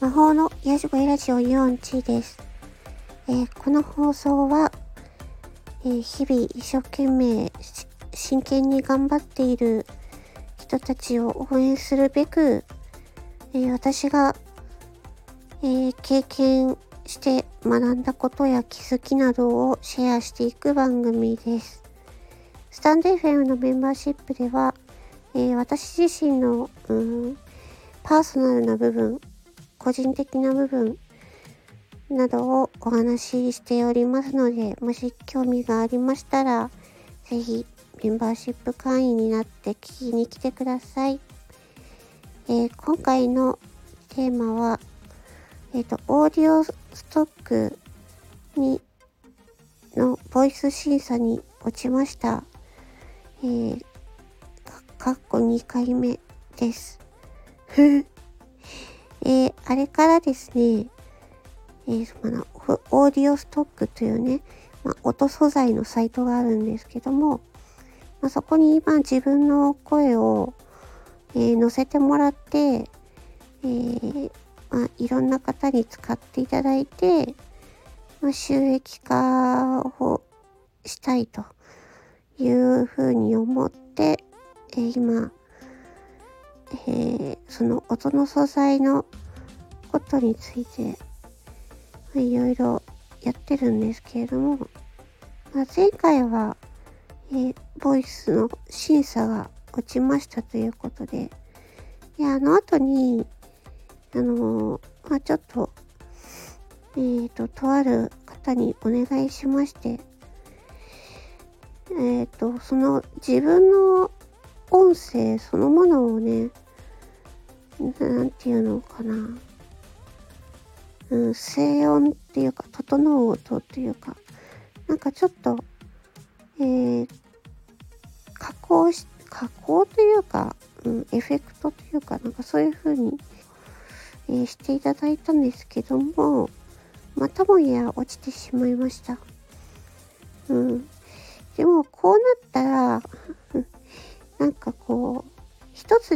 魔法の癒し声ラジオユオンチです、えー、この放送は、えー、日々一生懸命真剣に頑張っている人たちを応援するべく、えー、私が、え経験して学んだことや気づきなどをシェアしていく番組です。スタンド FM のメンバーシップでは、え私自身の、うん、パーソナルな部分個人的な部分などをお話ししておりますので、もし興味がありましたら、ぜひメンバーシップ会員になって聞きに来てください。えー、今回のテーマは、えっ、ー、と、オーディオストックに、のボイス審査に落ちました。えー、かっこ2回目です。え、あれからですね、えー、そのオーディオストックというね、まあ、音素材のサイトがあるんですけども、まあ、そこに今自分の声を、えー、載せてもらって、えー、まあ、いろんな方に使っていただいて、まあ、収益化をしたいというふうに思って、えー、今、えー、その音の素材のことについて、いろいろやってるんですけれども、まあ、前回は、えー、ボイスの審査が落ちましたということで、であの後に、あのー、まあ、ちょっと、えっ、ー、と、とある方にお願いしまして、えっ、と、その自分の音声そのものをね、なんていうのかな。うん、静音っていうか、整う音っていうか、なんかちょっと、えー、加工し、加工というか、うん、エフェクトというか、なんかそういう風に、えー、していただいたんですけども、またもや落ちてしまいました。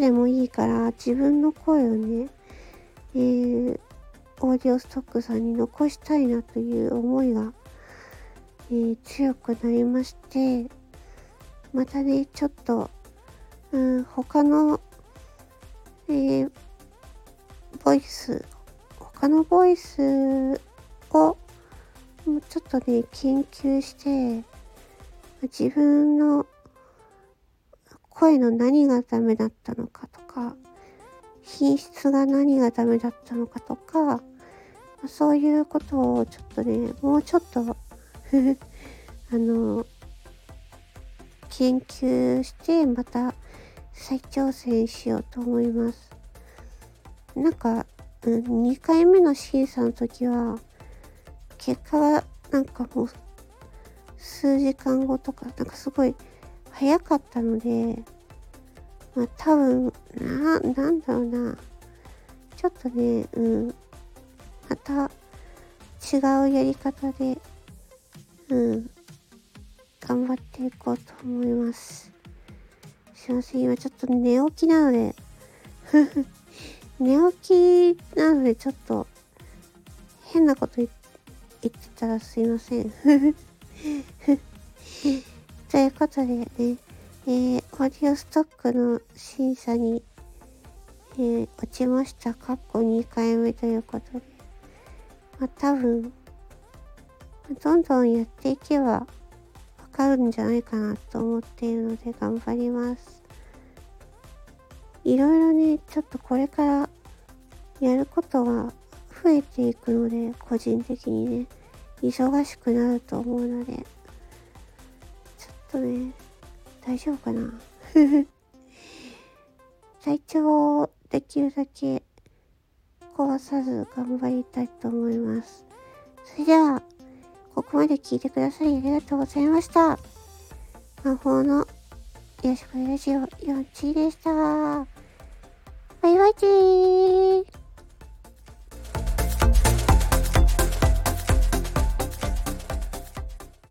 でもいいから自分の声をね、えー、オーディオストックさんに残したいなという思いが、えー、強くなりまして、またね、ちょっと、うん、他の、えー、ボイス、他のボイスを、もうちょっとね、研究して、自分の声の何がダメだったのかとか、品質が何がダメだったのかとか、そういうことをちょっとね、もうちょっとあの、研究してまた再挑戦しようと思います。なんか、ん、2回目の審査の時は、結果がなんかもう数時間後とか、なんかすごい早かったので、まあ多分、な、なんだろうな。ちょっとね、うん。また違うやり方で、うん。頑張っていこうと思います。すいません、今ちょっと寝起きなので寝起きなのでちょっと変なこと言ってたらすいませんふふということでね、えー、オーディオストックの審査に、えー、落ちました。かっこ2回目ということで。まあ、多分、どんどんやっていけばわかるんじゃないかなと思っているので頑張ります。いろいろね、ちょっとこれからやることが増えていくので、個人的にね、忙しくなると思うので、とね、大丈夫かな？体調をできるだけ壊さず頑張りたいと思います。それでは、ここまで聞いてくださりありがとうございました。魔法のよしこラジオ4チでした。